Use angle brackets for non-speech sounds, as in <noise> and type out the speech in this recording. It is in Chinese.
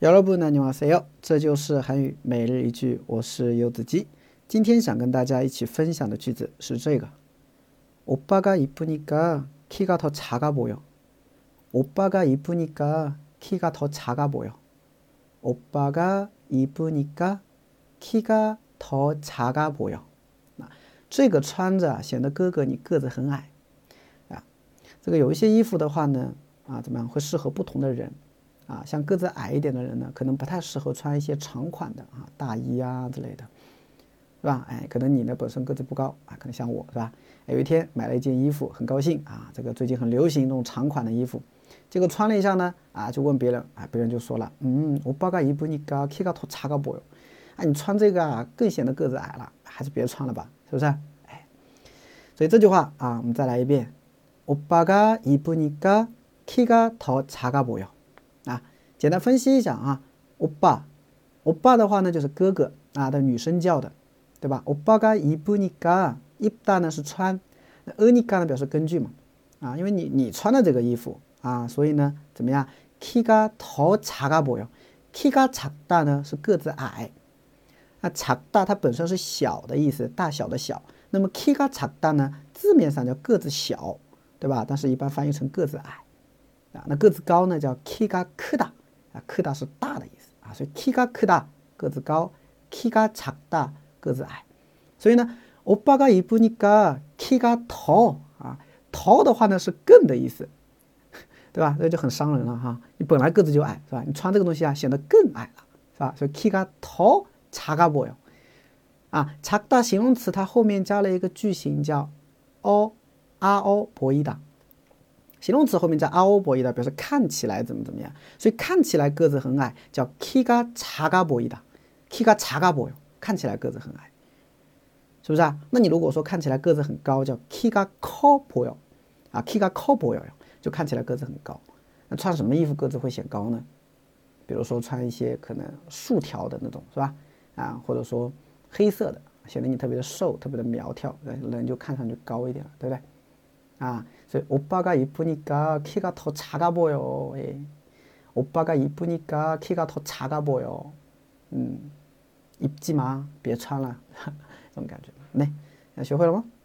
여러분 안녕하세요. 这就是韩语每日一句我是柚子鸡今天想跟大家一起分享的句子是这个 오빠가 이쁘니까 키가 더 작아 보여. 오빠가 이쁘니까 키가 더 작아 보여. 오빠가 이쁘니까 키가 더 작아 보여. 这个穿着显得哥哥你个子很矮啊。这个有一些衣服的话呢，啊，怎么样会适合不同的人。 啊，像个子矮一点的人呢，可能不太适合穿一些长款的啊大衣啊之类的，是吧？哎，可能你呢本身个子不高啊，可能像我是吧？有一天买了一件衣服，很高兴啊，这个最近很流行那种长款的衣服，结果穿了一下呢，啊，就问别人啊，别人就说了，嗯，我八个衣服你高，키가더작아 보， 啊，你穿这个啊更显得个子矮了，还是别穿了吧，是不是？哎，所以这句话啊，我们再来一遍，오빠가이쁘니까키가더작아 보。 啊， 简单分析一下啊，欧巴欧巴的话呢，就是哥哥啊的女生叫的，对吧？欧巴嘎伊布尼嘎伊布达呢，是穿，那欧尼嘎呢，表示根据嘛。啊，因为你你穿的这个衣服，啊，所以呢，怎么样？Kika 塔查嘎波哟，Kika 查达呢，是个子矮。那查达它本身是小的意思，大小的小，那么 Kika 查达呢，字面上叫个子小，对吧？但是一般翻译成个子矮，啊，那个子高呢，叫 kiga Kuda。啊，크다是大的意思啊，所以 kiga 크다个子高，kiga 작다个子矮，所以呢，오빠가이쁘니까 kiga 더啊，더的话呢是更的意思，对吧？这就很伤人了哈，你本来个子就矮是吧？你穿这个东西啊显得更矮了是吧？所以 kiga 더작아보 요， 啊，작다形容词它后面加了一个句型叫어아어보이 다。 形容词后面加 ao boy 的，表示看起来怎么怎么样，所以看起来个子很矮，叫 kiga cha ga boy 的，kiga cha ga boy，看起来个子很矮，是不是啊？那你如果说看起来个子很高，叫 kiga ko boy，啊 kiga ko boy，就看起来个子很高。那穿什么衣服个子会显高呢？比如说穿一些可能竖条的那种，是吧？啊，或者说黑色的，显得你特别的瘦，特别的苗条，人人就看上去高一点了，对不对？ 啊，所以오빠가이쁘니까키가더작아보 요。 哎，오빠가이쁘니까키가더작아보 요。 嗯，입지 마， 别穿了，这种感觉。来，学会了吗？ <laughs>